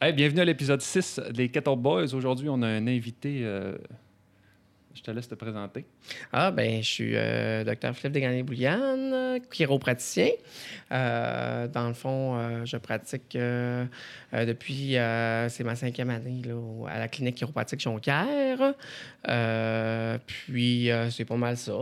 Bienvenue à l'épisode 6 des Kettle Boys. Aujourd'hui, on a un invité. euh, Je te laisse te présenter. Ah, ben, je suis euh, docteur Philippe Desgagnés-Bouliane, chiropraticien. Euh, dans le fond, euh, je pratique depuis, c'est ma cinquième année là, à la clinique chiropratique Jonquière. Puis, c'est pas mal ça.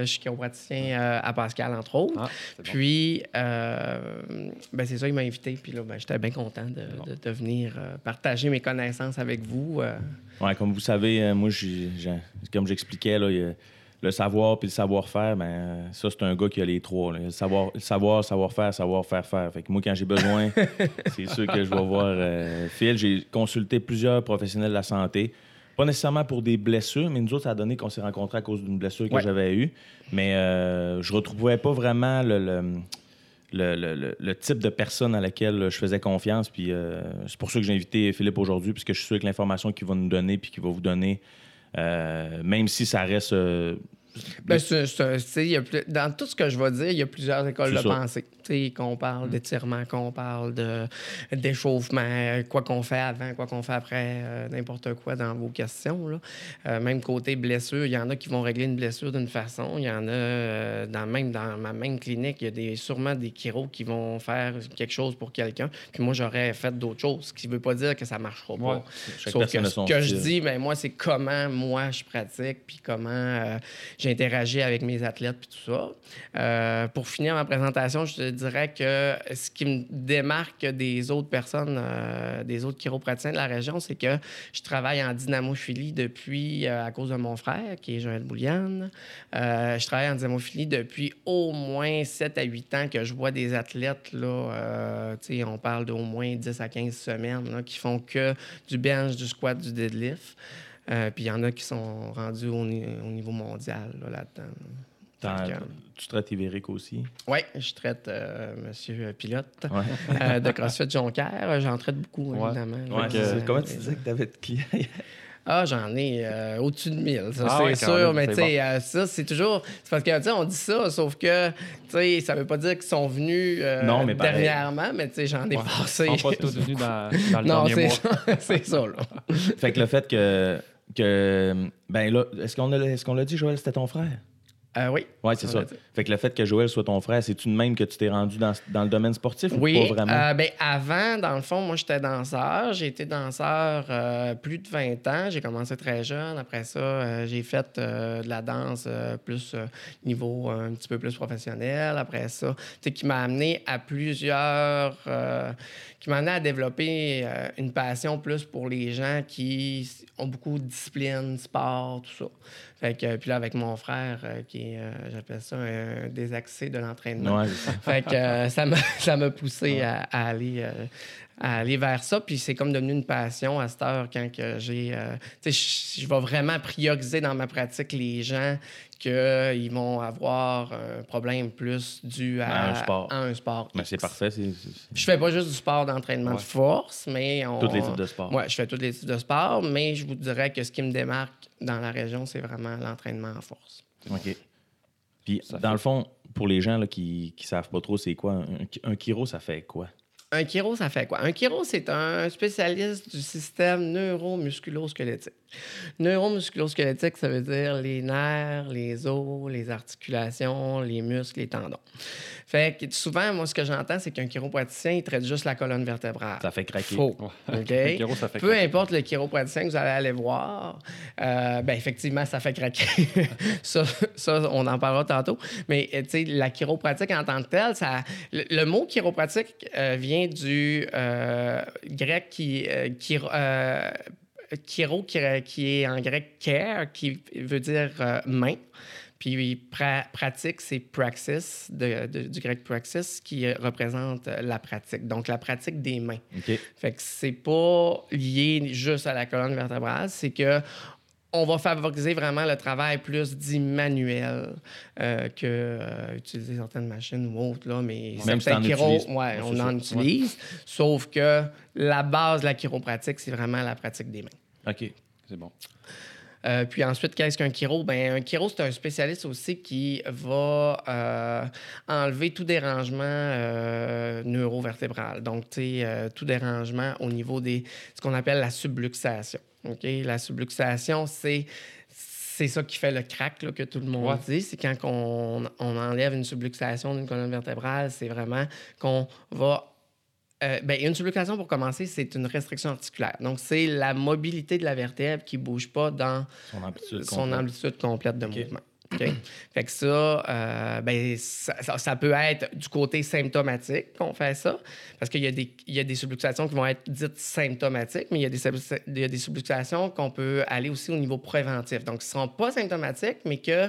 Je suis chiropraticien euh, à Pascal, entre autres. Ah, bon. Puis, ben c'est ça, il m'a invité. Puis là, ben, j'étais bien content de, Bon. de- de venir partager mes connaissances avec vous. Ouais, comme vous savez, euh, moi, j'ai- comme j'expliquais, là, il le savoir puis le savoir-faire, ben, euh, ça, c'est un gars qui a les trois. là. Le savoir, le savoir, savoir-faire, savoir-faire, faire. Fait que moi, quand j'ai besoin, c'est sûr que je vais voir euh, Phil. J'ai consulté plusieurs professionnels de la santé. Pas nécessairement pour des blessures, mais nous autres, ça a donné qu'on s'est rencontrés à cause d'une blessure que Ouais. j'avais eue. Mais euh, je retrouvais pas vraiment le, le, le- le- type de personne à laquelle je faisais confiance. Puis euh, c'est pour ça que j'ai invité Philippe aujourd'hui, puisque je suis sûr que l'information qu'il va nous donner puis qu'il va vous donner, euh, même si ça reste. euh, Ben, c'est- c'est- y a plus- dans tout ce que je vais dire, il y a plusieurs écoles de C'est ça. pensée. Qu'on parle d'étirement, qu'on parle de, d'échauffement, quoi qu'on fait avant, quoi qu'on fait après, euh, n'importe quoi dans vos questions. Là. Euh, même côté blessure, il y en a qui vont régler une blessure d'une façon. Il y en a, euh, dans, même dans ma même clinique, il y a des, sûrement des chiros qui vont faire quelque chose pour quelqu'un. Puis moi, j'aurais fait d'autres choses, ce qui ne veut pas dire que ça ne marchera pas. Ouais. Sauf que ce que je dis, ben, moi, c'est comment moi je pratique, puis comment euh, j'interagis avec mes athlètes, puis tout ça. Euh, pour finir ma présentation, je te dirais que ce qui me démarque des autres personnes, euh, des autres chiropraticiens de la région, c'est que je travaille en dynamophilie depuis, euh, à cause de mon frère, qui est Joël Bouliane. Je travaille en dynamophilie depuis au moins 7 à 8 ans que je vois des athlètes, là, on parle d'au moins 10 à 15 semaines, qui font que du bench, du squat, du deadlift. Euh, puis il y en a qui sont rendus au, ni- au niveau mondial là, là-dedans. tu traites Ibérique aussi? Oui, je traite euh, Monsieur Pilote Ouais. euh, de CrossFit Jonquière. J'en traite beaucoup, Ouais. évidemment. Ouais, là. que- Euh, comment tu disais que tu avais de clients? Ah, j'en ai euh, au-dessus de 1000, ça Ah c'est sûr. même, mais tu sais, euh, ça, c'est toujours. C'est parce que, tu sais, on dit ça, sauf que, tu sais, ça veut pas dire qu'ils sont venus euh, Non, mais dernièrement, mais tu sais, j'en ai Ouais. passé. Ils sont pas tous venus dans, dans le non, dernier c'est mois. ça, c'est ça, là. fait que le fait que. Que ben là, est-ce qu'on l'a est-ce qu'on l'a dit, Joël, c'était ton frère? Euh, oui. Oui, c'est ça. Fait que le fait que Joël soit ton frère, c'est-tu de même que tu t'es rendu dans, dans le domaine sportif Oui, ou pas vraiment? euh, ben, avant, dans le fond, moi, j'étais danseur. J'ai été danseur euh, plus de 20 ans. J'ai commencé très jeune. Après ça, euh, j'ai fait de la danse plus niveau un petit peu plus professionnel. Après ça, qui m'a amené à plusieurs... qui m'a amené à développer une passion plus pour les gens qui ont beaucoup de discipline, sport, tout ça. Fait que, puis là, avec mon frère, euh, qui est, euh, j'appelle ça un désaxé de l'entraînement. Ouais. Fait que euh, ça m'a poussé à, à aller euh, à aller vers ça puis c'est comme devenu une passion à cette heure quand que j'ai euh, tu sais je- vais vraiment prioriser dans ma pratique les gens qu'ils vont avoir un problème plus dû à, À un sport. à un sport X. c'est parfait. c'est- c'est- Je fais pas juste du sport d'entraînement Ouais. de force, mais on... Tous les types de sport. Ouais, je fais tous les types de sport, mais je vous dirais que ce qui me démarque dans la région, c'est vraiment l'entraînement en force. OK. Puis, Ça dans fait- le fond, pour les gens là, qui ne savent pas trop c'est quoi, un, un chiro, ça fait quoi? Un chiro, ça fait quoi? Un chiro, c'est un spécialiste du système neuromusculo-squelettique. Neuromusculo-squelettique, ça veut dire les nerfs, les os, les articulations, les muscles, les tendons. Fait que souvent, moi, ce que j'entends, c'est qu'un chiropraticien, il traite juste la colonne vertébrale. Ça fait craquer. Faux. Ouais. OK? Un chiro, ça fait Peu craquer. importe le chiropraticien que vous allez aller voir, euh, ben effectivement, ça fait craquer. ça, ça, on en parlera tantôt. Mais tu sais, la chiropratique en tant que telle, ça, le, le mot chiropratique euh, vient du euh, grec qui, euh, qui euh, qui, qui est en grec care, qui veut dire euh, main. Puis pra- pratique, c'est praxis, de- de- du grec praxis, qui représente euh, la pratique. Donc, la pratique des mains. Fait que c'est pas lié juste à la colonne vertébrale, c'est que on va favoriser vraiment le travail plus dit manuel euh, que euh, utiliser certaines machines ou autres, là, mais Même si certains chiro- utilises. ouais, on en utilise, sauf que la base de la chiropratique, c'est vraiment la pratique des mains. OK. C'est bon. Euh, puis ensuite, qu'est-ce qu'un chiro? Ben, un chiro, c'est un spécialiste aussi qui va euh, enlever tout dérangement euh, neurovertébral. Donc, tu euh, tout dérangement au niveau des ce qu'on appelle la subluxation. OK? La subluxation, c'est c'est ça qui fait le crack là, que tout le monde Ouais. dit. C'est quand on, on enlève une subluxation d'une colonne vertébrale, c'est vraiment qu'on va. Euh, ben, une subluxation, pour commencer, c'est une restriction articulaire. Donc, c'est la mobilité de la vertèbre qui ne bouge pas dans Son amplitude. son complète. amplitude complète de mouvement. Fait que ça, euh, ben, ça, ça- ça peut être du côté symptomatique qu'on fait ça, parce qu'il y, a des- il y a des subluxations qui vont être dites symptomatiques, mais il y a des, il y a des subluxations qu'on peut aller aussi au niveau préventif. Donc, qui ne seront pas symptomatiques, mais que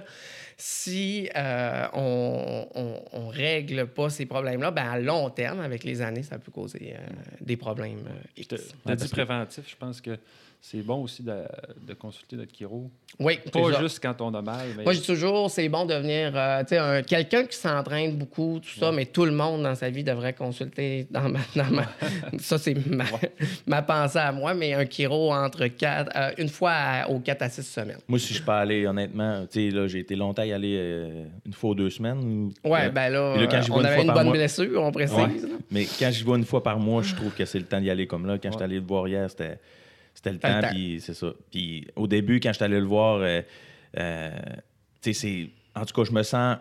si euh, on ne règle pas ces problèmes-là, ben, à long terme, avec les années, ça peut causer euh, des problèmes euh, Tu as dit préventif, je pense que c'est bon aussi de, de consulter notre chiro. Oui, Pas juste quand on a mal, mais Moi, je dis toujours, c'est bon de venir, euh, tu sais, un- quelqu'un qui s'entraîne beaucoup, tout ça, mais tout le monde dans sa vie devrait consulter dans ma. dans ma- ça, c'est ma, ma pensée à moi, mais un chiro entre quatre, euh, une fois à- aux 4 à 6 semaines. Moi, si je peux aller, honnêtement, tu sais, là, j'ai été longtemps y aller euh, une fois ou deux semaines. ou- Ouais, euh, ben là, quand on une avait une par bonne mois- blessure, on précise. Ouais. Mais quand j'y vais une fois par mois, je trouve que c'est le temps d'y aller comme là. Quand je suis allé le voir hier, c'était, c'était le temps, puis c'est ça. Puis au début, quand je suis allé le voir, euh, euh, tu sais, c'est... En tout cas, je me sens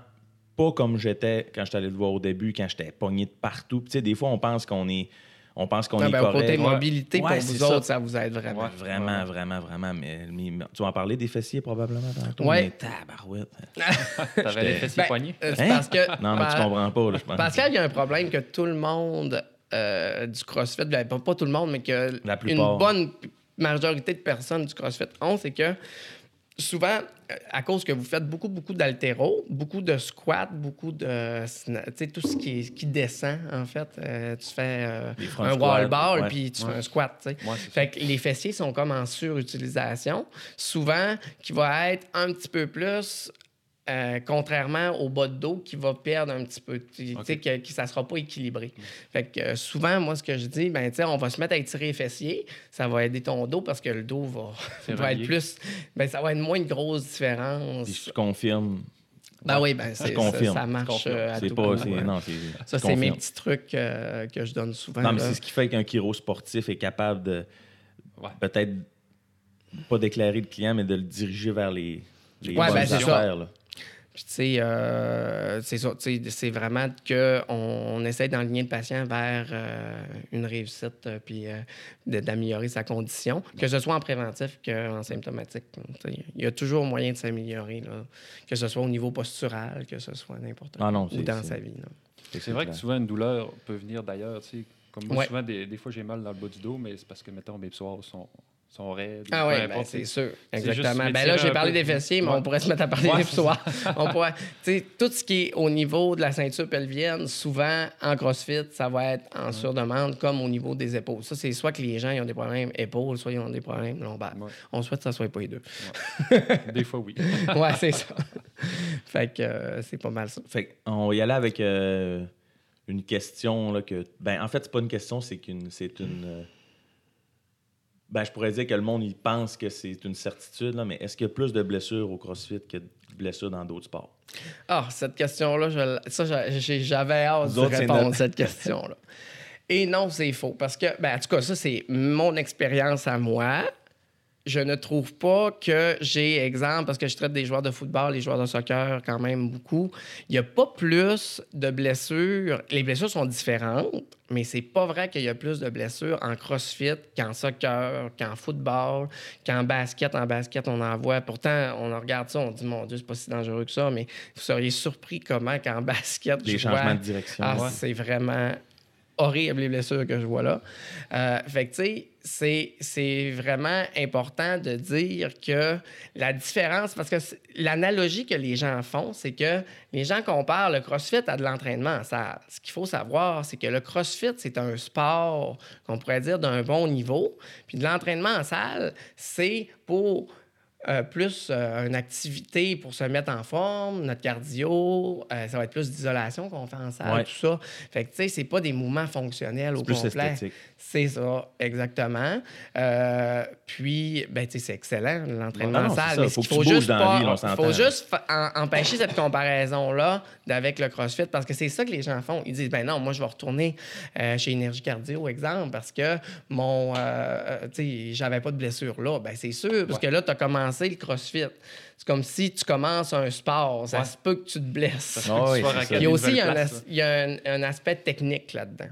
pas comme j'étais quand je suis allé le voir au début, quand j'étais pogné de partout. Puis tu sais, des fois, on pense qu'on est... On pense qu'on est ben, au correct. côté Ouais. mobilité, Ouais, pour vous ça. autres, ça vous aide vraiment. Ouais. Vraiment, vraiment, vraiment. Mais, mais- tu vas en parler des fessiers probablement tantôt? Ouais. Mais tabarouette. t'avais les fessiers Ben, poignés. euh, Hein? parce que. Non, mais tu par- comprends pas, là, je pense. Pascal, il y a un problème que tout le monde euh, du CrossFit, ben, pas, tout le monde, mais que La une bonne majorité de personnes du CrossFit ont, c'est que souvent, euh, à cause que vous faites beaucoup, beaucoup d'altéro, beaucoup de squats, beaucoup de. Tu sais, tout ce qui, est- qui descend, en fait. Euh, tu fais euh, un wall ball, puis tu Ouais. fais un squat, tu sais. Ouais, c'est ça. Fait que les fessiers sont comme en surutilisation, souvent qui va être un petit peu plus, euh, contrairement au bas de dos qui va perdre un petit peu, tu sais, que, que ça sera pas équilibré. Fait que euh, souvent, moi, ce que je dis, ben, tu sais, on va se mettre à étirer les fessiers, ça va aider ton dos parce que le dos va, va être plus, ben, ça va être moins une grosse différence. Puis je confirme. Ben oui, ben, c'est, ça, confirme. ça marche euh, à C'est tout pas... coup, c'est- ouais. Non, c'est... Ça, c'est mes petits trucs euh, que je donne souvent. Non, mais là. c'est ce qui fait qu'un chiro sportif est capable de Ouais. peut-être pas d'éclairer le client, mais de le diriger vers les, les Ouais, bonnes ben, c'est ça. affaires. Puis, tu sais, euh, c'est tu sais, C'est vraiment qu'on on essaie d'enligner le patient vers euh, une réussite, euh, puis euh, de- d'améliorer sa condition, que ce soit en préventif qu'en symptomatique. Tu sais, Il y a toujours moyen de s'améliorer, là, que ce soit au niveau postural, que ce soit n'importe Ah où c'est- dans sa vie. C'est vrai que souvent, une douleur peut venir d'ailleurs. tu sais. Comme moi, Ouais. souvent, des, des fois, j'ai mal dans le bas du dos, mais c'est parce que, mettons, mes psoas sont, sont raides. Ah oui, importe, c'est sûr. Exactement. Ben là, j'ai parlé peu. des fessiers, mais Ouais. on pourrait se mettre à parler Ouais, des psoas. on pourrait, tu sais, tout ce qui est au niveau de la ceinture pelvienne, souvent en CrossFit, ça va être en surdemande, comme au niveau des épaules. Ça, c'est soit que les gens ils ont des problèmes épaules, soit ils ont des problèmes lombaires. Ouais. On souhaite que ça soit pas les deux. Des fois, oui. ouais, c'est ça. fait que euh, c'est pas mal ça. Fait on va y aller avec euh, une question là, que. Ben, en fait, c'est pas une question, c'est qu'une. C'est une. Ben, je pourrais dire que le monde, il pense que c'est une certitude, là, mais est-ce qu'il y a plus de blessures au CrossFit que de blessures dans d'autres sports? Ah, cette question-là, je ça, j'avais hâte de répondre à cette question-là. Et non, c'est faux. Parce que, ben, en tout cas, ça, c'est mon expérience à moi. Je ne trouve pas que j'ai, exemple, parce que je traite des joueurs de football, les joueurs de soccer quand même beaucoup, il n'y a pas plus de blessures. Les blessures sont différentes, mais c'est pas vrai qu'il y a plus de blessures en crossfit qu'en soccer, qu'en football, qu'en basket. En basket, on en voit. Pourtant, on en regarde ça, on dit, mon Dieu, c'est pas si dangereux que ça, mais vous seriez surpris comment qu'en basket, Des je vois- changements de direction. ah, Ouais. c'est vraiment horrible les blessures que je vois là. Euh, fait que, tu sais, c'est- vraiment important de dire que la différence, parce que l'analogie que les gens font, c'est que les gens comparent le CrossFit à de l'entraînement en salle. Ce qu'il faut savoir, c'est que le CrossFit, c'est un sport qu'on pourrait dire d'un bon niveau, puis de l'entraînement en salle, c'est pour euh, plus euh, une activité pour se mettre en forme, notre cardio, euh, ça va être plus d'isolation qu'on fait en salle, Ouais. tout ça. Fait que, tu sais, c'est pas des mouvements fonctionnels au plus complet. C'est ça, exactement. Euh, puis, ben, tu sais, c'est excellent, l'entraînement en c'est salle. ça. Mais Faut faut juste pas- vie, faut juste en- empêcher cette comparaison-là avec le CrossFit parce que c'est ça que les gens font. Ils disent, ben non, moi, je vais retourner euh, chez Énergie Cardio, exemple, parce que mon, euh, euh, tu sais, j'avais pas de blessure là. Ben, c'est sûr, parce que là, tu as commencé le CrossFit. C'est comme si tu commences un sport. Ça Ouais. se peut que tu te blesses. Ah oui, Il y a aussi un, place, as- il y a un, un aspect technique là-dedans.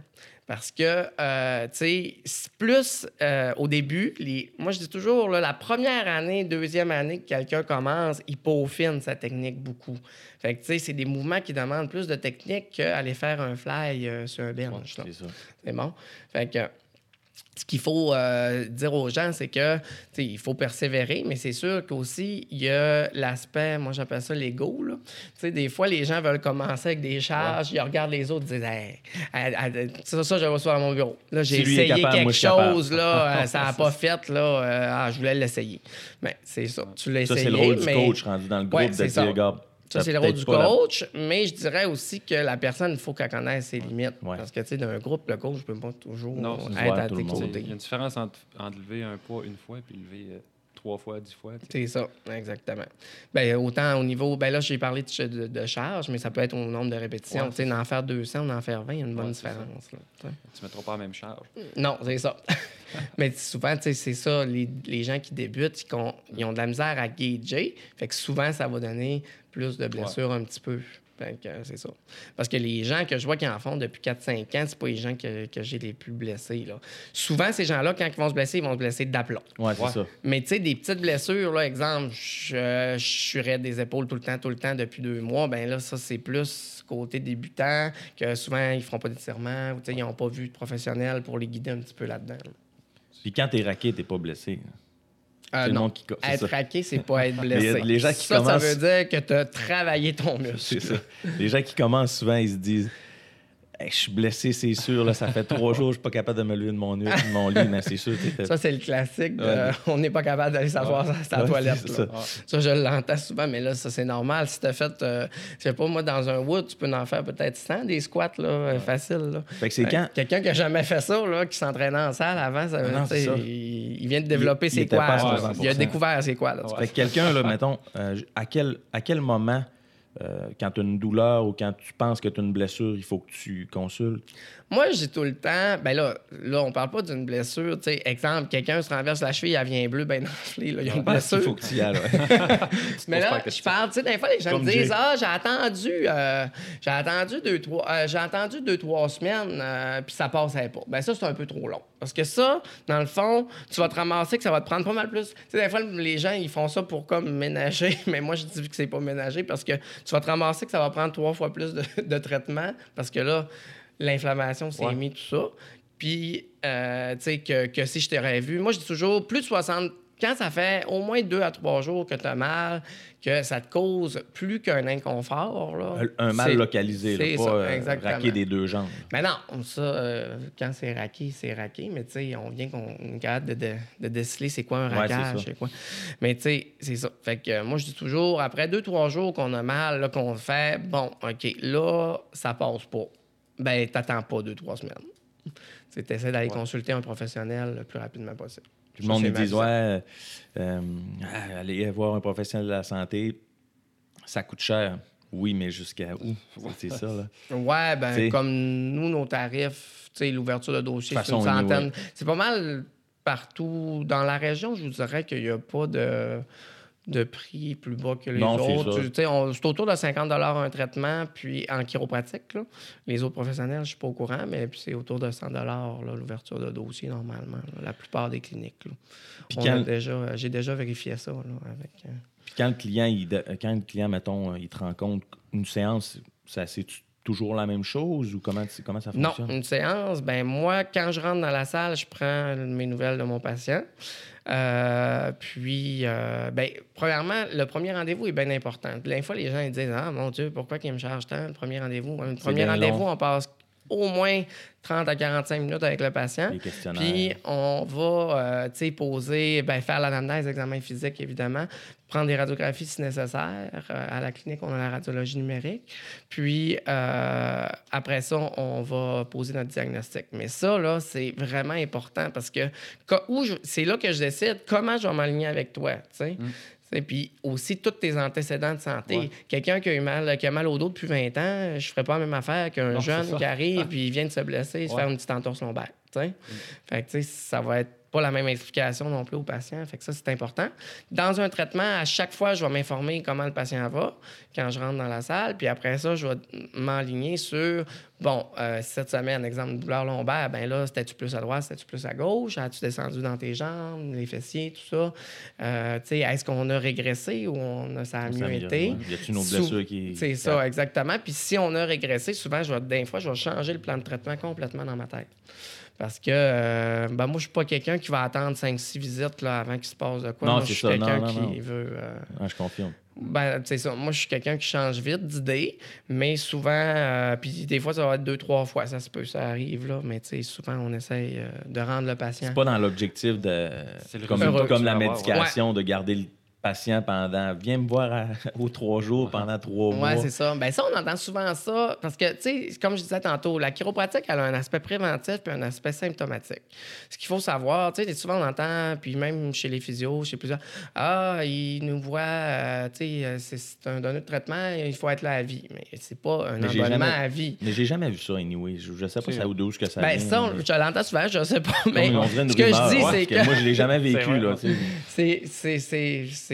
Parce que, euh, tu sais, plus euh, au début, les... moi je dis toujours, là, la première année, deuxième année que quelqu'un commence, il peaufine sa technique beaucoup. Fait que, tu sais, c'est des mouvements qui demandent plus de technique qu'aller faire un fly euh, sur un bench. ça. C'est bon? Fait que ce qu'il faut euh, dire aux gens, c'est que il faut persévérer, mais c'est sûr qu'aussi, il y a l'aspect, moi j'appelle ça l'ego. Des fois, les gens veulent commencer avec des charges, ils regardent les autres, ils disent hey, hey, ça, ça, je reçois à mon bureau. Là, j'ai Si essayé capable, quelque chose, là, euh, ça n'a pas fait, là, euh, ah, je voulais l'essayer. Mais c'est ça, tu l'as Ça, essayé. c'est le rôle du coach rendu dans le groupe Ouais, de dire, regarde. Ça, c'est le rôle du la- coach, mais je dirais aussi que la personne, il faut qu'elle connaisse ses limites. Ouais. Parce que, tu sais, d'un groupe, le coach ne peut pas toujours Non, être à tes côtés. Il y a une différence entre, entre lever un poids une fois et lever euh, trois fois, dix fois. C'est ça, exactement. Ben, autant au niveau. Ben là, j'ai parlé de, de, de charge, mais ça peut être au nombre de répétitions. Ouais, tu sais, d'en faire 200, d'en faire 20, il y a une bonne Ouais, différence. là, tu sais. Tu ne mettras pas la même charge. Non, c'est ça. mais souvent, tu sais, c'est ça. Les, les gens qui débutent, ils ont, ils ont de la misère à gager. Fait que souvent, ça va donner plus de blessures un petit peu. Euh, c'est ça. Parce que les gens que je vois qui en font depuis 4-5 ans, c'est pas les gens que, que j'ai les plus blessés. Là. Souvent, ces gens-là, quand ils vont se blesser, ils vont se blesser d'aplomb. Ouais, c'est Ouais. ça. Mais tu sais, des petites blessures, là, exemple, je, je suis raide des épaules tout le temps, tout le temps depuis deux mois, ben là, ça, c'est plus côté débutant, que souvent, ils feront pas d'étirement, ou tu sais, ils n'ont pas vu de professionnel pour les guider un petit peu là-dedans. là. Puis quand t'es raqué, t'es pas blessé. Euh, non. qui Être ça. raqué, c'est pas être blessé. Les- les gens qui ça, ça commencent- veut dire que tu as travaillé ton muscle. C'est ça. Les gens qui commencent souvent, ils se disent Hey, Je suis blessé, c'est sûr. Là, ça fait trois jours, je suis pas capable de me lever de mon, de mon lit, mais c'est sûr. Ça, c'est le classique. de- Ouais. on n'est pas capable d'aller s'asseoir sur sa Ouais, toilette. ça. Ça, je l'entends souvent, mais là, ça, c'est normal. Si tu as fait, euh, je sais pas, moi, dans un wood, tu peux en faire peut-être 100 des squats, là, euh, facile. Là. Fait que c'est Ouais, quand. Quelqu'un qui a jamais fait ça, là, qui s'entraînait en salle avant, ça, Ah non, ça. il, il vient de développer Il- ses quads. 100%. Il a découvert ses quads. Ouais. Fait que quelqu'un, là, mettons, euh, à, quel, à quel moment, euh, quand tu as une douleur ou quand tu penses que tu as une blessure, il faut que tu consultes? Moi, j'ai tout le temps. Ben là, là on parle pas d'une blessure. Tu sais, exemple, quelqu'un se renverse la cheville, elle vient bleue, ben enflée. Là, il y a une blessure. Il faut que tu y ailles. Mais là, je parle, tu sais, des fois, les gens Comme me disent. Ah, j'ai attendu, euh, j'ai attendu deux, trois, euh, j'ai attendu deux, trois semaines, euh, puis ça passait pas. Ben ça, c'est un peu trop long. Parce que ça, dans le fond, tu vas te ramasser que ça va te prendre pas mal plus. Tu sais, des fois, les gens, ils font ça pour comme ménager, mais moi, je dis que c'est pas ménager parce que tu vas te ramasser que ça va prendre trois fois plus de, de traitement parce que là, l'inflammation s'est Ouais. tout ça. Puis, euh, tu sais, que, que si je t'aurais vu, moi, je dis toujours plus de 60. Quand ça fait au moins deux à trois jours que tu as mal, que ça te cause plus qu'un inconfort, là, Un mal localisé, là, c'est pas ça, euh, raqué des deux jambes. Mais non, ça, euh, quand c'est raqué, c'est raqué. Mais tu sais, on vient qu'on est capable de, de, de déceler c'est quoi un Ouais, raquage, c'est quoi. Mais tu sais, c'est ça. Fait que euh, moi, je dis toujours, après deux, trois jours qu'on a mal, là, qu'on fait, bon, OK, là, ça passe pas. Ben, t'attends pas deux, trois semaines. Tu essaies d'aller consulter un professionnel le plus rapidement possible. Puis le monde c'est dit Ouais, euh, aller voir un professionnel de la santé, ça coûte cher. Oui, mais jusqu'à où? C'est ça, là. Ouais, ben T'sais. comme nous, nos tarifs, tu sais, l'ouverture de dossier, c'est une centaine. C'est pas mal partout dans la région, je vous dirais qu'il n'y a pas de, de prix plus bas que les Non, autres. C'est autour de 50 un traitement, puis en chiropratique. là. Les autres professionnels, je suis pas au courant, mais puis c'est autour de 100 là, l'ouverture de dossier normalement, là, la plupart des cliniques. quand- a déjà, j'ai déjà vérifié ça là, avec. euh, Puis quand le client, il, quand le client, mettons, il te rend compte une séance, ça c'est toujours la même chose ou comment, comment ça Non, fonctionne? une séance, ben moi, quand je rentre dans la salle, je prends mes nouvelles de mon patient. Euh, puis, euh, ben, premièrement, le premier rendez-vous est bien important. Des fois, les gens ils disent Ah mon Dieu, pourquoi qu'ils me chargent tant? Le premier rendez-vous Le premier rendez-vous, on passe au moins 30 à 45 minutes avec le patient. Puis on va euh, poser, ben, faire l'anamnèse, examen physique évidemment, prendre des radiographies si nécessaire. Euh, à la clinique, on a la radiologie numérique. Puis euh, après ça, on va poser notre diagnostic. Mais ça, là, c'est vraiment important parce que c'est là que je décide comment je vais m'aligner avec toi. sais. Et puis aussi, tous tes antécédents de santé. Ouais. Quelqu'un qui a, eu mal, qui a mal au dos depuis 20 ans, je ferais pas la même affaire qu'un jeune qui arrive il vient de se blesser, se Ouais. faire une petite entorse lombaire. sais. Fait que, tu sais, ça va être pas la même explication non plus au patient. Fait que ça, c'est important. Dans un traitement, à chaque fois, je vais m'informer comment le patient va quand je rentre dans la salle. Puis après ça, je vais m'enligner sur, bon, euh, cette semaine, exemple de douleur lombaire, ben là, c'était-tu plus à droite, c'était-tu plus à gauche? As-tu descendu dans tes jambes, les fessiers, tout ça? Euh, tu sais, est-ce qu'on a régressé ou on a, ça a mieux été? ouais. Y a-tu une autre blessure qui. C'est ça, exactement. Puis si on a régressé, souvent, je vais, des fois, je vais changer le plan de traitement complètement dans ma tête. Parce que euh, ben, moi, je suis pas quelqu'un qui va attendre 5-6 visites là, avant qu'il se passe de quoi. Non, moi, je c'est suis ça. quelqu'un Non, non, qui non. veut. euh, Ah, je confirme. ben, c'est ça. Moi, je suis quelqu'un qui change vite d'idée, mais souvent, euh, puis des fois, ça va être deux, trois fois, ça se peut, ça arrive, là, mais tu sais, souvent, on essaye euh, de rendre le patient. C'est pas dans l'objectif de. C'est le Comme, comme la médication, de garder le patient pendant. Viens me voir à- aux trois jours pendant trois mois. Oui, c'est ça. Ben ça, on entend souvent ça parce que, tu sais, comme je disais tantôt, la chiropratique, elle a un aspect préventif puis un aspect symptomatique. Ce qu'il faut savoir, tu sais, souvent on entend, puis même chez les physios, chez plusieurs, ah, ils nous voient, euh, tu sais, euh, c'est- un donné de traitement, il faut être là à vie. Mais c'est pas un abonnement jamais- à vie. Mais j'ai jamais vu ça, anyway. Je, je sais pas C'est- ça ou d'où que ça Ben vient. ça, on- je l'entends souvent, je sais pas, mais ce que rumeur, je dis, ouais, c'est que... Moi, je l'ai jamais vécu, là. C'est-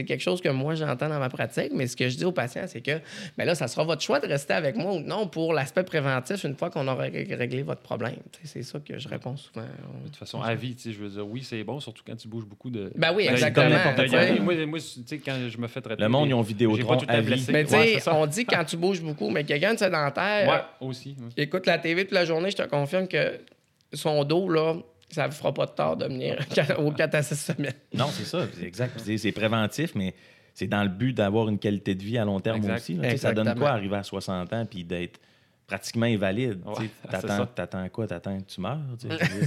C'est quelque chose que moi, j'entends dans ma pratique, mais ce que je dis aux patients, c'est que ben là, ça sera votre choix de rester avec moi ou non pour l'aspect préventif une fois qu'on aura ré- réglé votre problème. C'est ça que je réponds souvent. De toute façon, à vie, tu sais, je veux dire, oui, c'est bon, surtout quand tu bouges beaucoup de. Ben oui, Ben, exactement. sais. Moi, moi, tu sais, quand je me fais traiter. Le monde, ils ont Vidéotron pas tout à vie. Mais tu Ouais, on dit quand tu bouges beaucoup, mais quelqu'un de sédentaire, Ouais, aussi. ouais. écoute la TV toute la journée, je te confirme que son dos, là, ça ne fera pas de tort de venir aux 4 à 6 semaines. Non, c'est ça, c'est exact. C'est- préventif, mais c'est dans le but d'avoir une qualité de vie à long terme Exact. aussi. là. Ça donne quoi arriver à 60 ans puis d'être pratiquement invalide? Ouais, T'attends t'attends quoi? T'attends que tu meurs?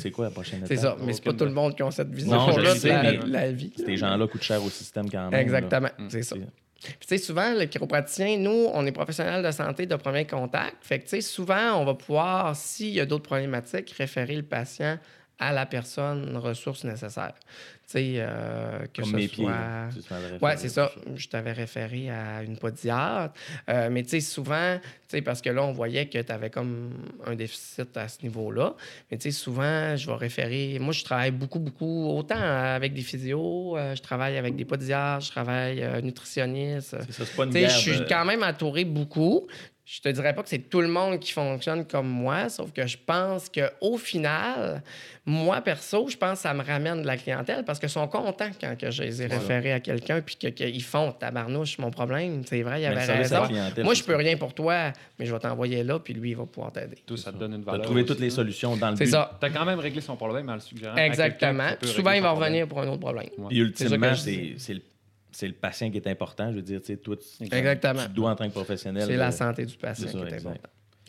C'est quoi la prochaine étape? C'est ça, mais c'est pas tout le monde qui a cette vision-là de la, la vie. Ces gens-là coûtent cher au système quand même. Exactement, Mm. c'est ça. C'est- Puis, tu sais, souvent, le chiropraticien, nous, on est professionnels de santé de premier contact. Fait que, tu sais, souvent, on va pouvoir, s'il y a d'autres problématiques, référer le patient à la personne ressource nécessaire. Tu sais, euh, que Comme ce mes pieds. soit... là. Tu référé. c'est ça. Je t'avais référé à une podiatre. Euh, mais tu sais, souvent, tu sais, parce que là, on voyait que tu avais comme un déficit à ce niveau-là. Mais tu sais, souvent, je vais référer. Moi, je travaille beaucoup, beaucoup, autant avec des physios, euh, je travaille avec des podiatres, je travaille euh, nutritionniste. C'est ça, c'est pas une je suis de- quand même entouré beaucoup. Je te dirais pas que c'est tout le monde qui fonctionne comme moi, sauf que je pense qu'au final, moi, perso, je pense que ça me ramène de la clientèle parce qu'ils sont contents quand que je les ai Voilà. référés à quelqu'un puis que- qu'ils font tabarnouche, mon problème. C'est vrai, il y avait à raison. Moi, je peux rien pour toi, mais je vais t'envoyer là, puis lui, il va pouvoir t'aider. Tout, ça te donne une T'as valeur. trouvé aussi, toutes les là. solutions dans le C'est but. ça. T'as quand même réglé son problème en le suggérant. à Exactement. Puis souvent, il va problème. revenir pour un autre problème. Ouais. Que ultimement, c'est le, c'est le patient qui est important. Je veux dire, tu sais, toi, tu, Exactement. tu dois en tant que professionnel. C'est euh, la santé du patient c'est ça, qui est importante.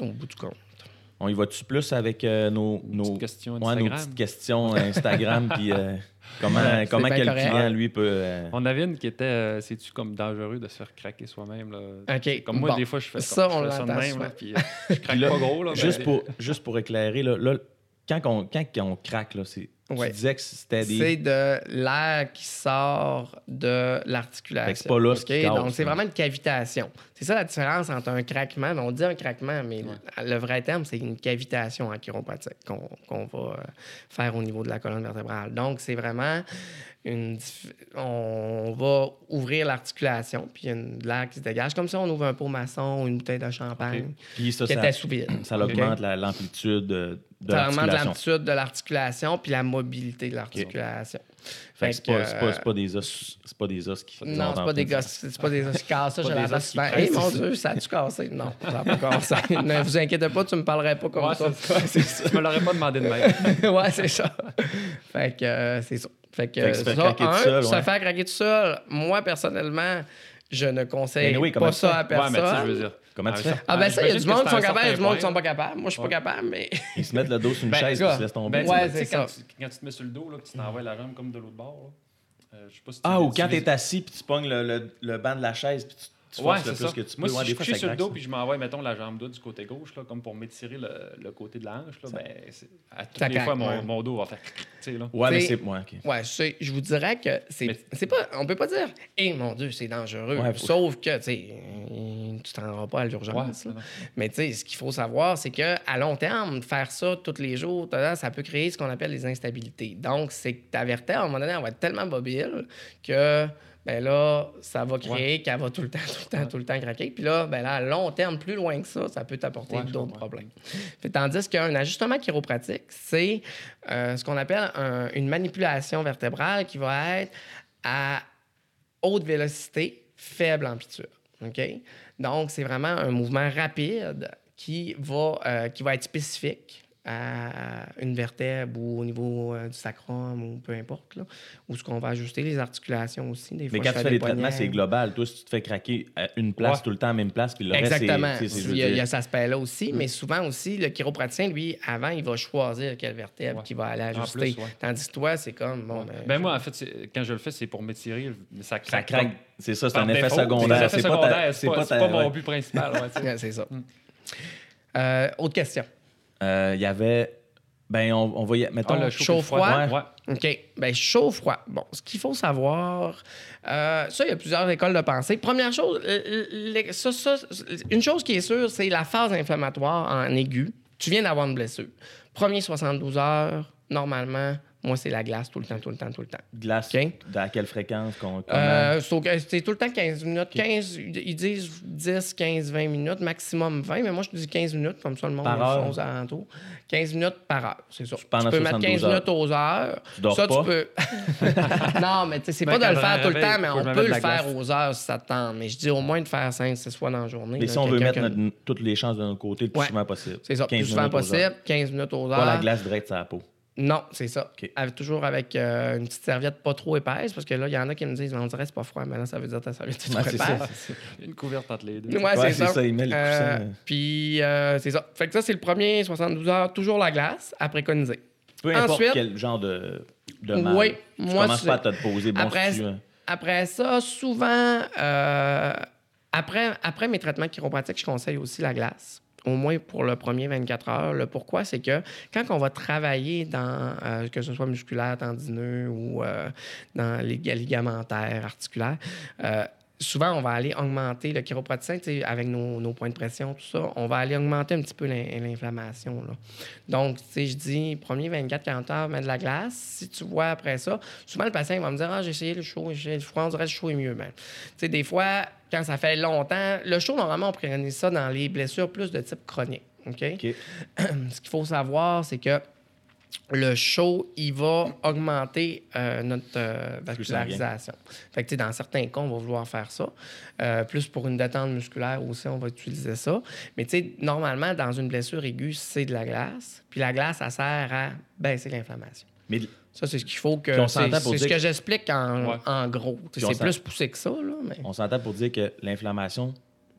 Au bout du compte. On y va-tu plus avec euh, nos, nos, petite question ouais, nos Instagram. petites questions Instagram, puis euh, comment, Ouais, comment quel correct. client, lui, peut... euh, On avait une qui était, euh, c'est-tu comme dangereux de se faire craquer soi-même? Là? Comme moi, bon. des fois, je fais Ça, comme, on je fais ça de l'entend même, là, puis euh, je craque Puis là, pas gros. Là, juste, pour, juste pour éclairer, là, là, quand, on, quand on craque, là, c'est, Ouais. tu disais que c'était des... C'est de l'air qui sort de l'articulation. C'est pas là ce qui OK? casse, Donc, c'est vraiment une cavitation. C'est ça la différence entre un craquement. On dit un craquement, mais le vrai terme, c'est une cavitation en chiropratique qu'on va euh, faire au niveau de la colonne vertébrale. Donc, c'est vraiment une. On va ouvrir l'articulation, puis il y a de l'air qui se dégage, comme si on ouvre un pot maçon ou une bouteille de champagne Puis ça, qui ça, était sous vide. ça augmente la- l'amplitude de, de Ça augmente l'articulation. l'amplitude de l'articulation puis la mobilité de l'articulation. Fait que c'est pas, c'est pas- euh, c'est pas des os, c'est pas des os qui Non, c'est pas des gosses, c'est pas des os qui cassent. Ça, je qui souvent. Hey, mon ça. Dieu, ça a-tu cassé? Non, ça n'a pas cassé. ne vous inquiétez pas, tu me parlerais pas comme Ouais, ça. c'est ça, ça. Je me l'aurais pas demandé de même. ouais, c'est ça. Fait que euh, c'est ça. Fait que, Fait que faire ça, craquer tout un, seul, faire craquer tout seul. Moi, personnellement, je ne conseille Anyway, pas tu ça à Ouais, mais tu sais, je personne. veux dire. Comment tu fais? ah, ben ça, il y a du monde qui sont capables, il y a du monde qui sont pas capables. Moi, je suis pas capable, mais. Ils se mettent le dos sur une Ben, chaise et se laissent tomber. Ben, Ouais, c'est quand, ça. tu, quand tu te mets sur le dos, tu t'envoies la jambe comme de l'autre bord. Euh, je sais pas si tu ah, ou quand t'es assis puis tu pognes le, le, le banc de la chaise puis tu, tu Ouais, le plus ça. que tu peux. Moi, si Ouais, je suis couché sur le dos puis je m'envoie, mettons, la jambe droite du côté gauche, là, comme pour m'étirer le, le côté de la hanche, là, ben, à toutes Ça les fois, mon, ouais. mon dos va faire... Tu sais, là. Ouais, mais c'est. Ouais, ok. Ouais, je, sais, je vous dirais que c'est Mais- c'est pas on peut pas dire "Eh mon dieu, c'est dangereux." Ouais, Sauf que tu sais euh, tu t'en rendras pas à l'urgence. Ouais. Mais tu sais, ce qu'il faut savoir, c'est que à long terme, faire ça tous les jours, ça peut créer ce qu'on appelle des instabilités. Donc, c'est que ta vertèbre, à un moment donné, elle va être tellement mobile que ben là, ça va créer qu'elle va tout le temps, tout le temps, tout le temps craquer. Puis là, ben là, à long terme, plus loin que ça, ça peut t'apporter Ouais, d'autres problèmes. Fait, tandis qu'un ajustement chiropratique, c'est euh, ce qu'on appelle un- une manipulation vertébrale qui va être à haute vélocité, faible amplitude. OK? Donc, c'est vraiment un mouvement rapide qui va, euh, qui va être spécifique à une vertèbre ou au niveau euh, du sacrum ou peu importe, là, où ce qu'on va ajuster les articulations aussi. Des Mais quand tu fais des traitements, c'est global. Toi, si tu te fais craquer à une place Ouais. tout le temps, à la même place, puis le reste, c'est- Exactement. c'est. c'est- Il y, a, il y a cet aspect-là aussi, mais souvent aussi, le chiropraticien, lui, avant, il va choisir quelle vertèbre Ouais. qu'il va aller ajuster. plus, ouais. Tandis que toi, c'est comme, bon, Ouais. ben, Ben, moi, en fait, c'est- quand je le fais, c'est pour m'étirer, mais ça Ça craque. C'est ça, c'est par un effet défaut. C'est secondaire. effet C'est pas ta- secondaire, c'est c'est pas, pas c'est ta- pas mon but principal. c'est ça. Euh, autre question. Euh, Il y avait. Ben, on, on va y. Mettons. Ah, le chaud, chaud froid. Ouais. OK. Bien, chaud-froid. Bon, ce qu'il faut savoir, euh, ça, il y a plusieurs écoles de pensée. Première chose, les- ça, ça, une chose qui est sûre, c'est la phase inflammatoire en aigu. Tu viens d'avoir une blessure. Premier 72 heures, normalement, moi, c'est la glace tout le temps, tout le temps, tout le temps. Glace. OK? À quelle fréquence qu'on. comment- Euh, c'est tout le temps 15 minutes. 15, ils disent 10, 15, 20 minutes, maximum 20, mais moi, je dis 15 minutes, comme ça, le monde Par le heure? fonce alentour. 15 minutes par heure, c'est ça. Pendant tu peux mettre 72 15 heures. minutes aux heures. Tu dors ça, pas? tu peux. non, mais tu sais, c'est Ben, pas de le faire tout le temps, mais on peut le faire glace. aux heures si ça te tente. Mais je dis au moins de faire 5, 6 fois dans la journée. Mais là, si on veut mettre notre- toutes les chances de notre côté le plus Ouais. souvent possible. C'est ça, 15 plus souvent aux possible, 15 minutes aux heures. Pas la glace directe sur la peau. Non, c'est ça. Avec- toujours avec euh, une petite serviette pas trop épaisse, parce que là, il y en a qui me disent, on dirait que c'est pas froid, mais là, ça veut dire que ta serviette est Ouais, trop c'est épaisse. ça. Une couverte entre les deux. Ouais, Ouais, c'est ça. ça, il met le Euh, coussin. Puis, euh, c'est ça. Fait que ça, c'est le premier 72 heures, toujours la glace, à préconiser. Peu importe Ensuite- quel genre de, de mal. Oui, tu moi, commences pas à te poser. Bon, Après, si tu veux. après ça, souvent, euh, après, après mes traitements chiropratiques, je conseille aussi la glace. Au moins pour le premier 24 heures. Le pourquoi, c'est que quand on va travailler dans, euh, que ce soit musculaire, tendineux ou euh, dans les ga- ligamentaires, articulaires, euh, souvent, on va aller augmenter le chiropraticien, avec nos, nos points de pression, tout ça, on va aller augmenter un petit peu l'in- l'inflammation. là. Donc, je dis, premier 24-40 heures, mets de la glace. Si tu vois après ça, souvent le patient va me dire, ah, j'ai essayé le chaud, j'ai le froid, on dirait que le chaud est mieux. Ben, des fois, quand ça fait longtemps, le chaud, normalement, on préconise ça dans les blessures plus de type chronique. OK? OK. Ce qu'il faut savoir, c'est que le chaud, il va augmenter euh, notre euh, vascularisation. Fait que, dans certains cas, on va vouloir faire ça. Euh, plus pour une détente musculaire aussi, on va utiliser ça. Mais, normalement, dans une blessure aiguë, c'est de la glace. Puis la glace, ça sert à baisser l'inflammation. Mais Ça, c'est ce qu'il faut que. C'est ce que j'explique en, Ouais. en gros. C'est plus poussé que ça, là. Mais... on s'entend pour dire que l'inflammation,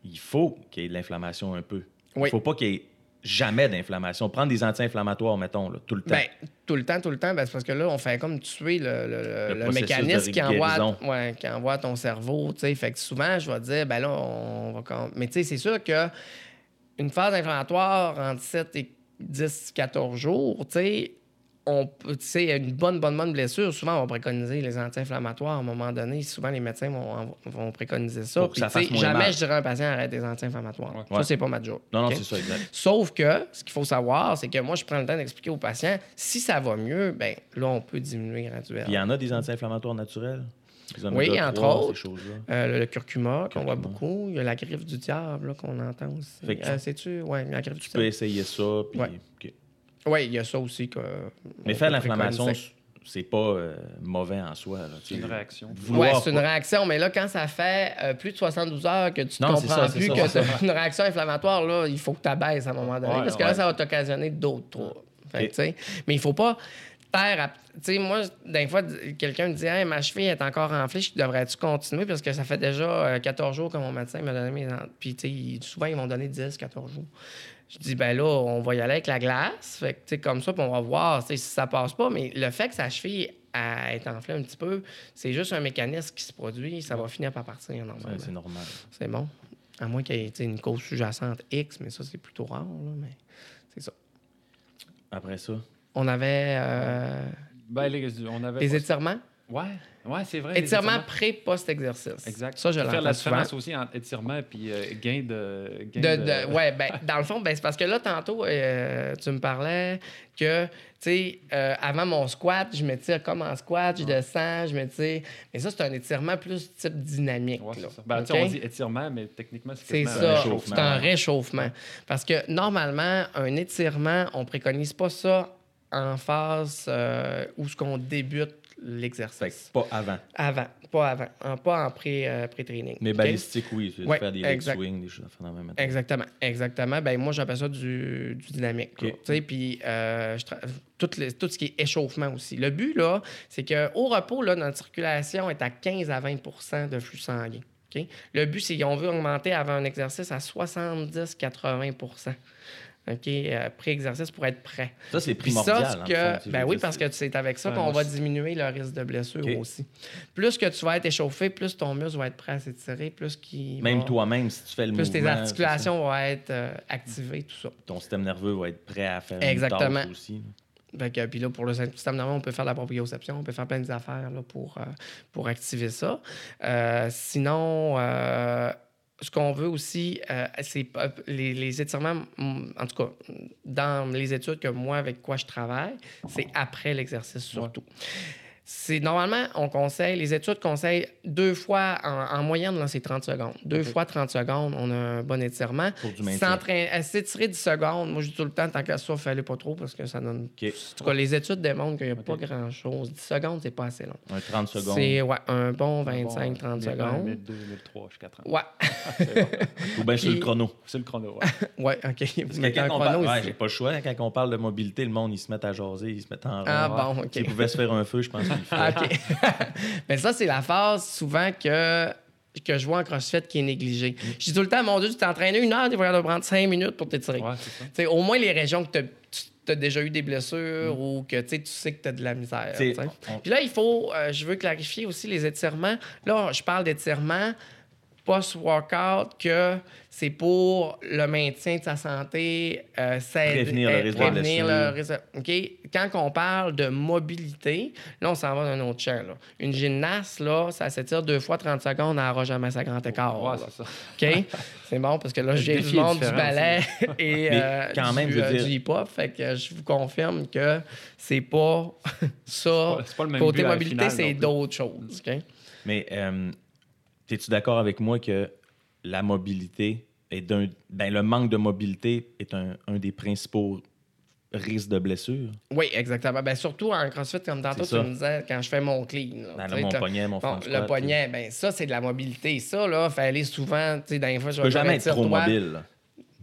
il faut qu'il y ait de l'inflammation un peu. Il Oui. faut pas qu'il y ait jamais d'inflammation. Prendre des anti-inflammatoires, mettons, là, tout le temps. Ben, tout le temps, tout le temps, ben, parce que là, on fait comme tuer le, le- le- le processus mécanisme qui envoie, ouais, qui envoie ton cerveau. Fait que souvent, je vais dire, ben là, on va. quand- Mais tu sais, c'est sûr que une phase inflammatoire entre 7 et 10, 14 jours, tu sais, on peut- tu sais, une bonne, bonne, bonne blessure, souvent, on va préconiser les anti-inflammatoires à un moment donné. Souvent, les médecins vont, vont préconiser ça. Pour que fasse jamais mal. je dirais à un patient arrête des anti-inflammatoires. Ouais. Ça, c'est pas ma job. non, non, c'est ça, exact. Sauf que ce qu'il faut savoir, c'est que moi, je prends le temps d'expliquer aux patients, si ça va mieux, ben là, on peut diminuer graduellement. Il y en a des anti-inflammatoires naturels? Oui, entre 3, autres. Euh, le, le curcuma, qu'on voit beaucoup. Il y a la griffe du diable là, qu'on entend aussi. Tu- Euh, Sais-tu? Oui, la griffe du Tu peux diable. essayer ça. Puis, Ouais. OK. Oui, il y a ça aussi. Que, Mais on faire l'inflammation, c'est pas euh, mauvais en soi. C'est une réaction. Oui, c'est une pas- réaction, mais là, quand ça fait euh, plus de 72 heures que tu ne comprends ça, plus ça, que c'est une réaction inflammatoire, là, il faut que tu abaisses à un moment donné, Ouais, parce que là, ça va t'occasionner d'autres troubles. Mais il faut pas terre, à- tu sais, moi, des fois, quelqu'un me dit hey, ma cheville est encore enflée, je devrais-tu continuer parce que ça fait déjà euh, 14 jours que mon médecin m'a donné mes. Puis, tu sais, souvent, ils m'ont donné 10, 14 jours. Je dis, ben là, on va y aller avec la glace. Fait que, tu sais, comme ça, puis on va voir tu sais, si ça passe pas. Mais le fait que sa cheville elle est enflée un petit peu, c'est juste un mécanisme qui se produit. Ça va finir par partir Ouais, normalement. c'est normal. C'est bon. À moins qu'il y ait une cause sous-jacente X, mais ça, c'est plutôt rare. là, mais c'est ça. Après ça, On avait euh, Ben, les, on avait. les étirements? Ouais, ouais, c'est vrai. les Étirements pré-post-exercice. Exact. Ça, je Faut faire la l'entends différence aussi entre étirement et euh, gain de. Gain De, de- de- ouais, ben, dans le fond, ben, c'est parce que là, tantôt, euh, tu me parlais que, tu sais, euh, avant mon squat, je m'étire comme en squat, je descends, je m'étire. Mais ça, c'est un étirement plus type dynamique. Ouais, là. c'est ça. Ben, on dit étirement, mais techniquement, c'est C'est ça, un réchauffement. c'est un réchauffement. Parce que normalement, un étirement, on préconise pas ça en phase euh, où ce qu'on débute l'exercice. pas avant. Avant, pas avant, en- pas en pré, euh, pré-training. Mais balistique, oui. Tu veux Ouais, faire des leg swings, des choses à faire dans même Exactement, exactement. Ben moi, j'appelle ça du, du dynamique. Tu sais, Puis euh, tout, le- tout ce qui est échauffement aussi. Le but, là, c'est qu'au repos, là, notre circulation est à 15 à 20% de flux sanguin. Le but, c'est qu'on veut augmenter avant un exercice à 70-80 OK, euh, pré-exercice pour être prêt. Ça, c'est primordial. ça, ce fond, que, ben oui, dire, parce que c'est avec ça qu'on va diminuer le risque de blessure aussi. Plus que tu vas être échauffé, plus ton muscle va être prêt à s'étirer, plus qu'il Même va- toi-même, si tu fais le plus mouvement... tes articulations vont être euh, activées, tout ça. Ton système nerveux va être prêt à faire Exactement. une aussi. Fait que, puis là, pour le système nerveux, on peut faire de la proprioception, on peut faire plein d'affaires là, pour, euh, pour activer ça. Euh, sinon, euh, ce qu'on veut aussi, euh, c'est les, les étirements, mm, en tout cas, dans les études que moi, avec quoi je travaille, c'est après l'exercice surtout. C'est normalement, on conseille, les études conseillent deux fois, en, en moyenne, là, c'est 30 secondes. Deux fois 30 secondes, on a un bon étirement. Pour du maintien. Euh, S'étirer 10 secondes, moi je dis tout le temps, tant qu'à ça, fallait pas trop parce que ça donne. En tout cas, les études démontrent qu'il n'y a pas grand-chose. 10 secondes, c'est pas assez long. Un 30 secondes. C'est ouais, un bon Un bon, 25-30 1001, secondes. 1002, 1003 jusqu'à 30. Ouais, C'est bon. Ou bien sur le chrono. C'est le chrono. ouais. ouais, OK. Parce que quand on parle... ouais, j'ai pas le choix. Quand on parle de mobilité, le monde, ils se mettent à jaser, ils se mettent en. Ah bon, OK. S'ils pouvaient se faire un feu, je pense. OK. Mais ça, c'est la phase souvent que, que je vois en CrossFit qui est négligée. Mm. Je dis tout le temps, mon Dieu, tu t'es entraîné une heure, tu vas prendre cinq minutes pour t'étirer. Ouais, au moins les régions que tu as déjà eu des blessures ou que tu sais, que tu as de la misère. On- Puis là, il faut, euh, je veux clarifier aussi les étirements. Là, je parle d'étirements post-workout que c'est pour le maintien de sa santé, euh, Prévenir le euh, risque de blessure. le? Quand on parle de mobilité, là, on s'en va dans un autre champ. là. Une gymnaste, là, ça s'étire deux fois 30 secondes, elle n'aura jamais sa grande écart. Ouais, c'est ça. OK? C'est bon parce que là, Le j'ai du monde du ballet et euh, quand même, du, je veux euh, dire- du hip-hop. Fait que je vous confirme que c'est pas ça. c'est pas le même Côté but à la mobilité, c'est d'autres choses. OK? Mais euh, es-tu d'accord avec moi que la mobilité est d'un. Ben, le manque de mobilité est un, un des principaux risques de blessure? Oui, exactement. Ben, surtout en CrossFit, comme tantôt, tu me disais, quand je fais mon clean. là, sais, mon poignet, mon Bon, le poignet, ben ça, c'est de la mobilité. Ça, là, aller souvent, tu sais, dans les fois, je vais jamais être trop toi, mobile. là.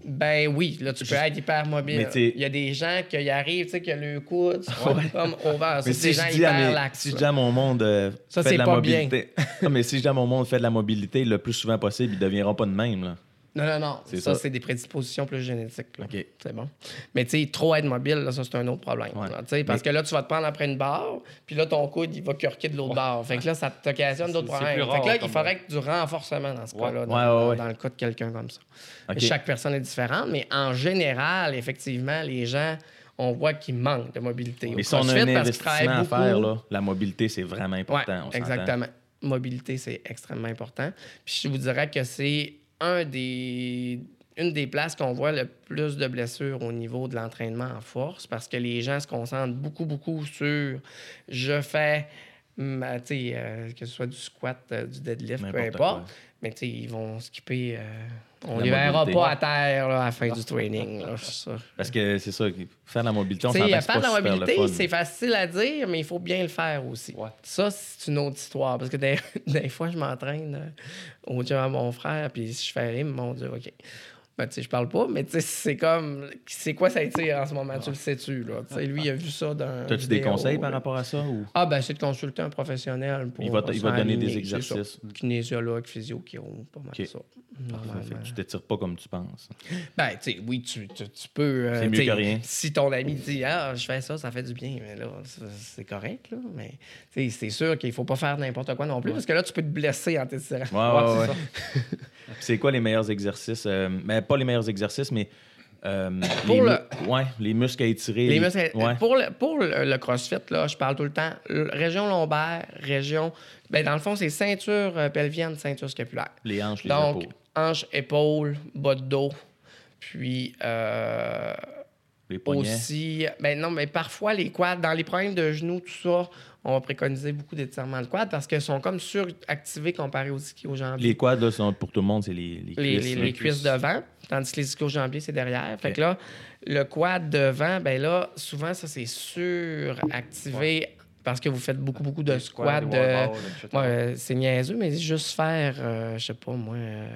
Ben oui, là, tu peux être hyper mobile. Il y a des gens qui y arrivent, tu sais, que le coude sont comme. Ça, Mais c'est des si gens hyper laxes. si je là. dis à mon monde, euh, Ça, c'est de la pas bien. mobilité. non, mais si je dis à mon monde, fais de la mobilité le plus souvent possible, ils ne deviendront pas de même. Là. Non, non, non. C'est Ça, ça. c'est des prédispositions plus génétiques. là. OK. C'est bon. Mais tu sais, trop être mobile, là, ça, c'est un autre problème. Ouais. là, tu sais, parce que là, tu vas te prendre après une barre, puis là, ton coude, il va curquer de l'autre barre. Fait que là, ça t'occasionne d'autres problèmes. plus Fait que là, rare il faudrait que du renforcement dans ce Ouais. cas-là, dans, Ouais, ouais, dans- ouais. le cas de quelqu'un comme ça. Chaque personne est différente, mais en général, effectivement, les gens, on voit qu'ils manquent de mobilité. Mais si on a un investissement à faire, là, la mobilité, c'est vraiment important. on s'entend. exactement. Mobilité, c'est extrêmement important. Puis je vous dirais que c'est un des, une des places qu'on voit le plus de blessures au niveau de l'entraînement en force parce que les gens se concentrent beaucoup, beaucoup sur je fais, ma- euh, que ce soit du squat, euh, du deadlift, peu importe. quoi. Mais ils vont skipper. On les verra pas à terre là, à la fin du training. là. Parce que c'est ça, faire de la mobilité, on que faire de la mobilité, c'est facile à dire, mais il faut bien le faire aussi. Ouais. Ça, c'est une autre histoire. Parce que des, des fois, je m'entraîne euh, au gym à mon frère, puis je fais, Eh, mon Dieu, OK. Ben, tu sais, je parle pas, mais tu sais, c'est comme. C'est quoi ça étire en ce moment? Tu le sais-tu, là? Tu sais, lui, il a vu ça dans. As-tu des conseils par rapport à ça? Ou... Ah, ben, c'est de consulter un professionnel pour. Il va, il va donner des exercices. Kinésiologue, physio, pas mal Ok. ça. Parfait. normalement. Fait que tu t'étires pas comme tu penses. Ben, tu sais, oui, tu, tu, tu peux. euh, C'est mieux que rien. Si ton ami dit, ah, je fais ça, ça fait du bien, mais là, c'est- correct, là. Mais, tu sais, c'est sûr qu'il faut pas faire n'importe quoi non plus, parce que là, tu peux te blesser en t'étirant. Ouais, Ouais, ouais. C'est quoi les meilleurs exercices? Euh, mais pas les meilleurs exercices, mais. euh, Pour les, le- ouais, les muscles à étirer. Les muscles- Ouais. Pour, le, pour le, le CrossFit, là, je parle tout le temps région lombaire, région. Ben, dans le fond, c'est ceinture euh, pelvienne, ceinture scapulaire. Les hanches, les Donc, épaules. hanches, épaules, bas de dos. Puis euh, Les poignets. aussi. Ben non, mais parfois, les quads, dans les problèmes de genoux, tout ça, on va préconiser beaucoup d'étirements de quads parce qu'ils sont comme suractivés comparés aux ischio-jambiers. Les quads, là, sont, pour tout le monde, c'est les, les cuisses. les, les- les cuisses devant, tandis que les ischio-jambiers, c'est derrière. Fait que là, le quad devant, ben là, souvent, ça, c'est suractivé parce que vous faites beaucoup, beaucoup de squats. de-. Ouais, c'est niaiseux, mais juste faire, euh, je sais pas, moi... euh,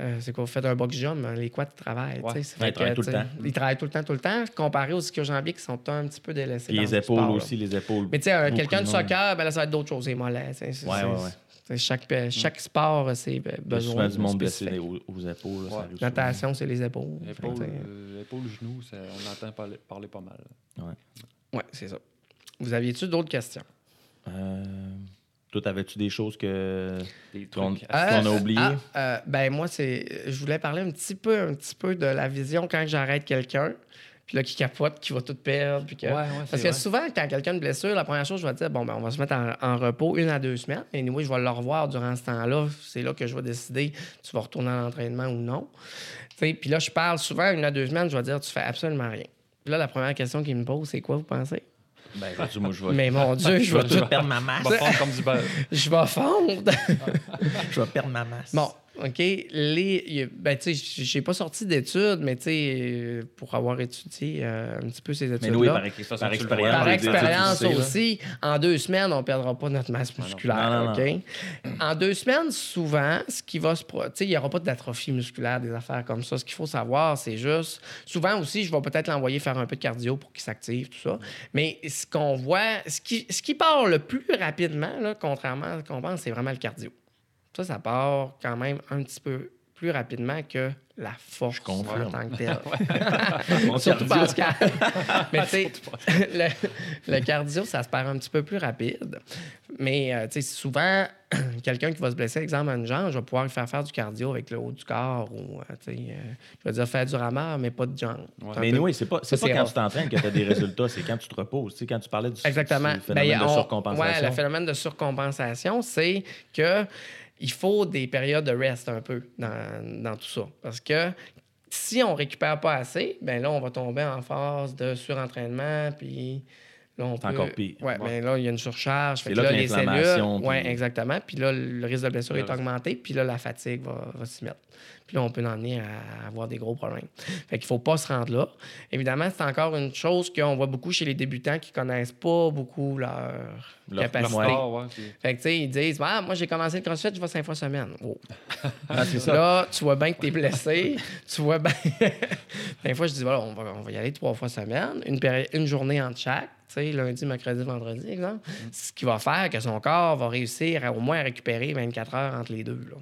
euh, c'est quoi, vous faites un box jump, les quads travaillent. Ouais. ça fait ils travaillent que, tout le temps. Ils travaillent tout le temps, tout le temps, comparé aux ischio-jambiers qui sont un petit peu délaissés. Dans les épaules aussi, les épaules. Mais tu sais, Beaucoup quelqu'un de soccer, ben là, ça va être d'autres choses, les mollets. Ouais, c'est- ouais, ouais. c'est- Chaque, chaque sport, c'est a besoin souvent du monde blessé aux, aux épaules. là, ça Ouais. Natation, c'est les épaules. Épaule, Fait que, euh, épaule, genou, ça- on entend parler, parler pas mal. Ouais, c'est ça. Vous aviez-tu d'autres questions? Euh, toi, avais-tu des choses que qu'on a oubliées? ah, euh, ben moi, c'est. Je voulais parler un petit peu, un petit peu de la vision quand j'arrête quelqu'un, puis là, qui capote, qui va tout perdre, puis que. Ouais, ouais, Parce que vrai. souvent, quand quelqu'un de blessure, la première chose, je vais dire, bon, ben, on va se mettre en, en repos une à deux semaines. Et oui, je vais le revoir durant ce temps-là. C'est là que je vais décider tu vas retourner à l'entraînement ou non. Tu sais, Puis là, je parle souvent une à deux semaines, je vais dire, tu fais absolument rien. Puis là, la première question qu'il me pose, c'est quoi, vous pensez? Ben, moi, je vais, Mais mon Dieu, je je vais vais, tout perdre ma masse. On va fondre comme du beurre. je vais fondre. Je vais perdre ma masse. Bon, OK? Les, y ben, tu sais, j'ai pas sorti d'études, mais tu sais, pour avoir étudié euh, un petit peu ces Mais études-là. oui, par, par expérience. Par expérience aussi, en deux semaines, on ne perdra pas notre masse musculaire. Non, non, non. OK? En deux semaines, souvent, ce qui va se. Tu sais, il n'y aura pas d'atrophie musculaire, des affaires comme ça. Ce qu'il faut savoir, c'est juste. Souvent aussi, je vais peut-être l'envoyer faire un peu de cardio pour qu'il s'active, tout ça. Mais ce qu'on voit, ce qui, ce qui part le plus rapidement, là, contrairement à ce qu'on pense, c'est vraiment le cardio. Ça, ça part quand même un petit peu plus rapidement que la force en tant que telle. Surtout cardio. Pascal. Mais tu sais, le, le cardio, ça se perd un petit peu plus rapide. Mais euh, tu sais, souvent, quelqu'un qui va se blesser, exemple, à une jambe, je vais pouvoir lui faire faire du cardio avec le haut du corps ou, euh, tu sais, euh, je vais dire faire du rameur, mais pas de jambe. Ouais. Mais oui, c'est pas, c'est pas quand tu t'entraînes que tu as des résultats, c'est quand tu te reposes. Tu sais, quand tu parlais du, Exactement. du phénomène Ben, de on- surcompensation. Ouais, le phénomène de surcompensation, c'est que il faut des périodes de rest un peu dans, dans tout ça. Parce que si on récupère pas assez, ben là, on va tomber en phase de surentraînement, puis là, on C'est peut... encore pire. Ouais, ben là, il y a une surcharge. C'est là là, que les cellules... Oui, exactement. Puis là, le risque de blessure est augmenté, puis là, la fatigue va, va s'y mettre. Puis là, on peut en venir à avoir des gros problèmes. Fait qu'il faut pas se rendre là. Évidemment, c'est encore une chose qu'on voit beaucoup chez les débutants qui connaissent pas beaucoup leur, Leur- capacité. leur- Ah, ouais, Fait que, tu sais, ils disent, ah, moi, j'ai commencé le crossfit, je vais cinq fois semaine. Oh. Ah, c'est ça. Là, tu vois bien que tu es blessé. tu vois bien. Des fois, je dis, voilà, on va, on va y aller trois fois semaine, une, péri- une journée entre chaque. Sais, lundi, mercredi, vendredi, exemple. Ce qui va faire que son corps va réussir à au moins récupérer 24 heures entre les deux. Là.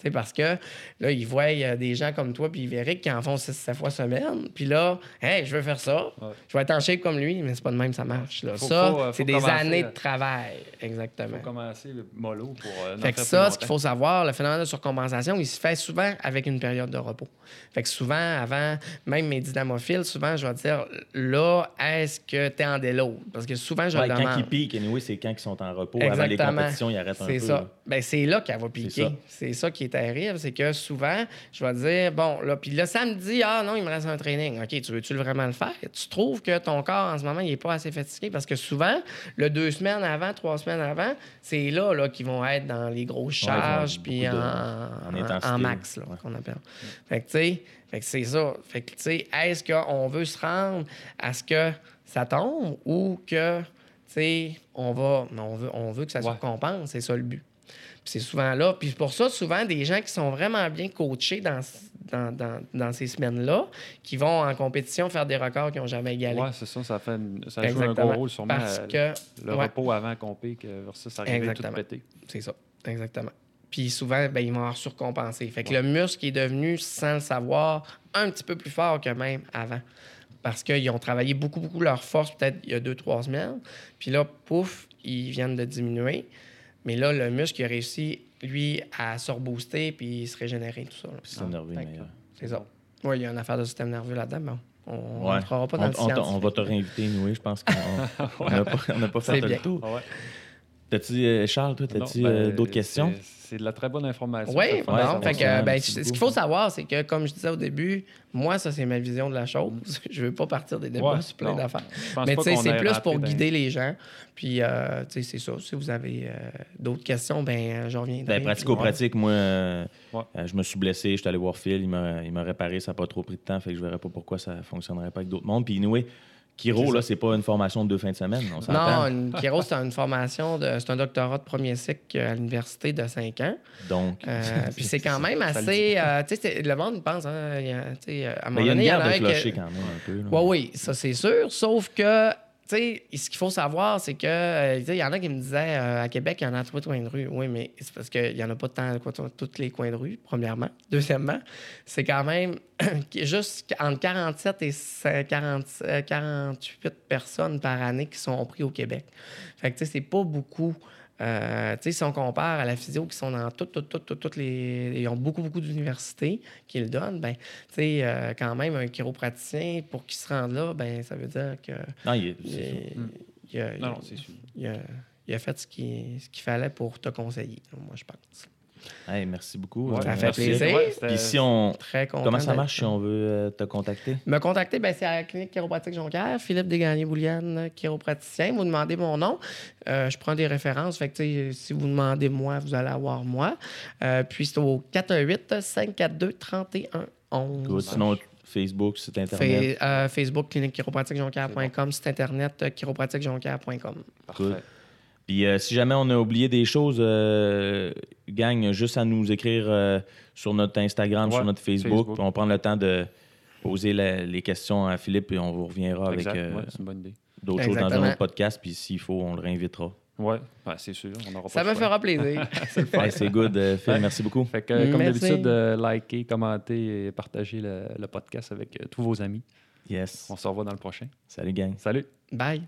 Sais, parce que là, ils voient euh, des gens comme toi puis Véric qui en font 6-7 fois semaine. Puis là, hey, je veux faire ça. Ouais. Je vais être en shape comme lui, mais c'est pas de même ça marche. Là. Faut- ça, euh, c'est des commencer, années euh, de travail. Exactement. faut commencer mollo pour. euh, Fait que ça, ce qu'il faut savoir, le phénomène de surcompensation, il se fait souvent avec une période de repos. Fait que souvent, avant, même mes dynamophiles, souvent, je vais dire, là, est-ce que tu es en déload? Parce que souvent, je Ouais, le quand demande. ils piquent, anyway, c'est quand ils sont en repos. Avant les Exactement. compétitions, ils arrêtent un peu. C'est ça. là. Ben, c'est là qu'elle va C'est piquer. ça. C'est ça. qui est terrible. C'est que souvent, je vais dire, bon, là, puis le samedi, ah non, il me reste un training. OK, tu veux-tu vraiment le faire? Tu trouves que ton corps, en ce moment, il n'est pas assez fatigué? Parce que souvent, le deux semaines avant, trois semaines avant, c'est là, là qu'ils vont être dans les grosses charges, puis en, en- max, là, ouais. qu'on appelle. Fait que, tu sais, fait que c'est ça. Fait que, tu sais, est-ce qu'on veut se rendre à ce que ça tombe ou que, tu sais, on va, on veut, on veut que ça Ouais. surcompense? C'est ça le but. C'est souvent là. Puis pour ça, souvent, des gens qui sont vraiment bien coachés dans, dans, dans- dans ces semaines-là, qui vont en compétition faire des records qu'ils n'ont jamais égalés. Ouais, c'est ça. Ça, fait ça joue un gros rôle sûrement. Parce euh, que, le ouais. repos avant compé que versus arriver tout Exactement. pété. c'est ça, exactement. Puis souvent, ben, ils vont avoir surcompensé. Fait que Ouais. le muscle est devenu, sans le savoir, un petit peu plus fort que même avant. Parce qu'ils ont travaillé beaucoup, beaucoup leur force, peut-être il y a deux, trois semaines. Puis là, pouf, ils viennent de diminuer. Mais là, le muscle, il a réussi, lui, à se rebooster puis se régénérer, tout ça. Système nerveux meilleur. C'est ça. Oui, il y a une affaire de système nerveux là-dedans. Bon, on Ouais. rentrera pas On, dans le on- on va te réinviter, nous, je pense qu'on on n'a pas, on fait C'est le tour. Ah ouais. T'as-tu, euh, Charles, toi, Non, t'as-tu ben, euh, d'autres questions? c'est- de la très bonne information. Oui, bon, fait que, ça. ben, ce qu'il faut savoir, c'est que, comme je disais au début, moi, ça, c'est ma vision de la chose. Je veux pas partir des débats Ouais, sur plein non. d'affaires. Mais tu sais, c'est plus pour guider les gens. Puis, euh, tu sais, c'est ça. Si vous avez euh, d'autres questions, ben, euh, je reviendrai. Ben, pratico-pratique, moi, euh, Ouais. euh, je me suis blessé, je suis allé voir Phil, il m'a, il m'a réparé, ça n'a pas trop pris de temps, fait que je verrais pas pourquoi ça fonctionnerait pas avec d'autres mondes. Puis, anyway, Kiro, là, c'est pas une formation de deux fins de semaine, on Non, une Kiro, c'est une formation, de, c'est un doctorat de premier cycle à l'université de 5 ans. Donc, Euh, puis c'est quand même assez. euh, tu sais, c'est- le monde pense, hein, il y a- à un moment il y a une donné, il y en a de un clocher que- quand même un peu. Oui, oui, ça c'est sûr. Sauf que, sais, ce qu'il faut savoir, c'est que, euh, il y en a qui me disaient, euh, à Québec, il y en a tous les coins de rue. Oui, mais c'est parce qu'il n'y en a pas tant tous les coins de rue, premièrement. Deuxièmement, c'est quand même juste entre 47 et 40, euh, 48 personnes par année qui sont pris au Québec. Fait que, tu sais, c'est pas beaucoup. Euh, tu sais, si on compare à la physio qui sont dans toutes, toutes, toutes, toutes, toutes les. Ils ont beaucoup, beaucoup d'universités qui le donnent, ben, tu sais, euh, quand même, un chiropraticien, pour qu'il se rende là, ben, ça veut dire que. Non, il est- il, c'est ça. il a, Non, non, c'est sûr. il a- il a fait ce qu'il ce qu'il fallait pour te conseiller, moi, je pense. Hey, merci beaucoup. Ouais, Ça Euh, fait merci. plaisir. Puis si on... Très content. Comment ça marche si on veut euh, te contacter? Me contacter, ben, c'est à la clinique chiropratique Jonquière, Philippe Desgagnés-Bouliane, chiropraticien. Vous demandez mon nom. Euh, je prends des références. Fait que, si vous demandez moi, vous allez avoir moi. Euh, puis c'est au 418-542-3111. Good. Sinon, Facebook, site Internet? Fa- euh, Facebook, clinique chiropratiquejonquière.com, site internet euh, chiropratiquejonquière.com. Parfait. Puis euh, si jamais on a oublié des choses, euh, gang, juste à nous écrire euh, sur notre Instagram, Ouais, sur notre Facebook. On prend le temps de poser la- les questions à Philippe et on vous reviendra Exact. avec euh, Ouais, d'autres choses dans un autre podcast. Puis s'il faut, on le réinvitera. Ouais, ben, c'est sûr. On aura Ça pas me choix. fera plaisir. C'est le fun. Hey, c'est good, euh, Phil. Ouais. Merci beaucoup. Fait que, euh, comme d'habitude, euh, likez, commentez et partagez le, le podcast avec euh, tous vos amis. Yes. On se revoit dans le prochain. Salut, gang. Salut! Bye.